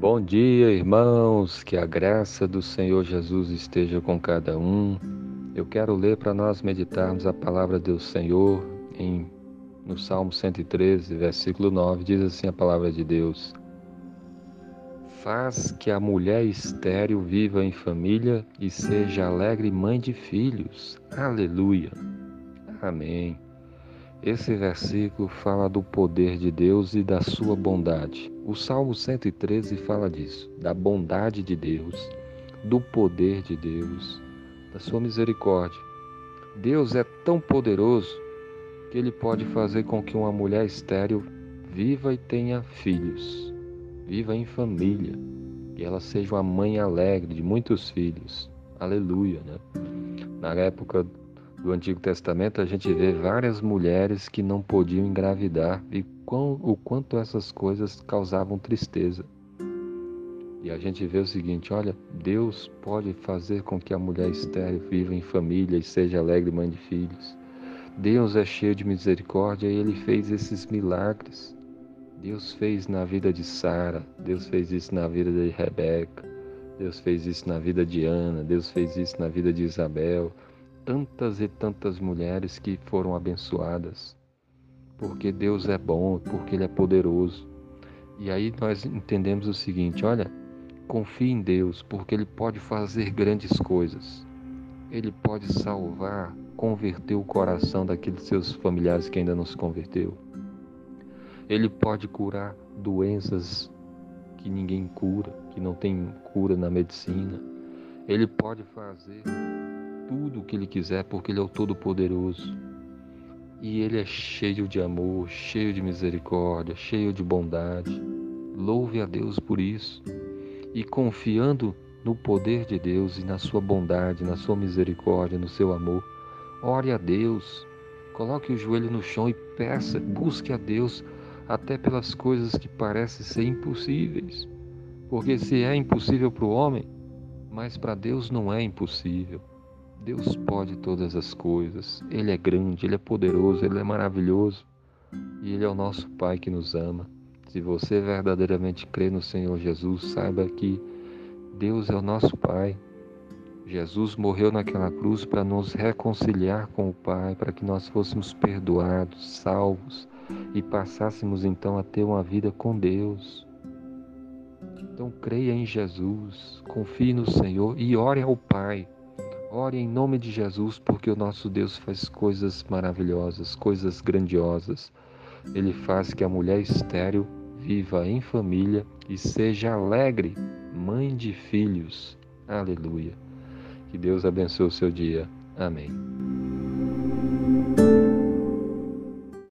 Bom dia, irmãos, que a graça do Senhor Jesus esteja com cada um. Eu quero ler para nós meditarmos a palavra do Senhor em no Salmo 113, versículo 9, diz assim a palavra de Deus: Faz que a mulher estéril viva em família e seja alegre mãe de filhos. Aleluia. Amém. Esse versículo fala do poder de Deus e da sua bondade. O Salmo 113 fala disso, da bondade de Deus, do poder de Deus, da sua misericórdia. Deus é tão poderoso que ele pode fazer com que uma mulher estéril viva e tenha filhos, viva em família, e ela seja uma mãe alegre de muitos filhos. Aleluia, né? Na época do Antigo Testamento, a gente vê várias mulheres que não podiam engravidar e quão, o quanto essas coisas causavam tristeza. E a gente vê o seguinte: olha, Deus pode fazer com que a mulher estéril viva em família e seja alegre mãe de filhos. Deus é cheio de misericórdia e ele fez esses milagres. Deus fez na vida de Sara, Deus fez isso na vida de Rebeca, Deus fez isso na vida de Ana, Deus fez isso na vida de Isabel, tantas e tantas mulheres que foram abençoadas, porque Deus é bom, porque Ele é poderoso. E aí nós entendemos o seguinte: olha, confie em Deus, porque Ele pode fazer grandes coisas. Ele pode salvar, converter o coração daqueles seus familiares que ainda não se converteu. Ele pode curar doenças que ninguém cura, que não tem cura na medicina. Ele pode fazer que Ele quiser, porque Ele é o Todo-Poderoso. E Ele é cheio de amor, cheio de misericórdia, cheio de bondade. Louve a Deus por isso. E confiando no poder de Deus e na sua bondade, na sua misericórdia, no seu amor, ore a Deus. Coloque o joelho no chão e peça, busque a Deus até pelas coisas que parecem ser impossíveis. Porque se é impossível para o homem, mas para Deus não é impossível. Deus pode todas as coisas. Ele é grande, Ele é poderoso, Ele é maravilhoso. E Ele é o nosso Pai que nos ama. Se você verdadeiramente crê no Senhor Jesus, saiba que Deus é o nosso Pai. Jesus morreu naquela cruz para nos reconciliar com o Pai, para que nós fôssemos perdoados, salvos e passássemos então a ter uma vida com Deus. Então creia em Jesus, confie no Senhor e ore ao Pai Ore em nome de Jesus, porque o nosso Deus faz coisas maravilhosas, coisas grandiosas. Ele faz que a mulher estéril viva em família e seja alegre, mãe de filhos. Aleluia. Que Deus abençoe o seu dia. Amém.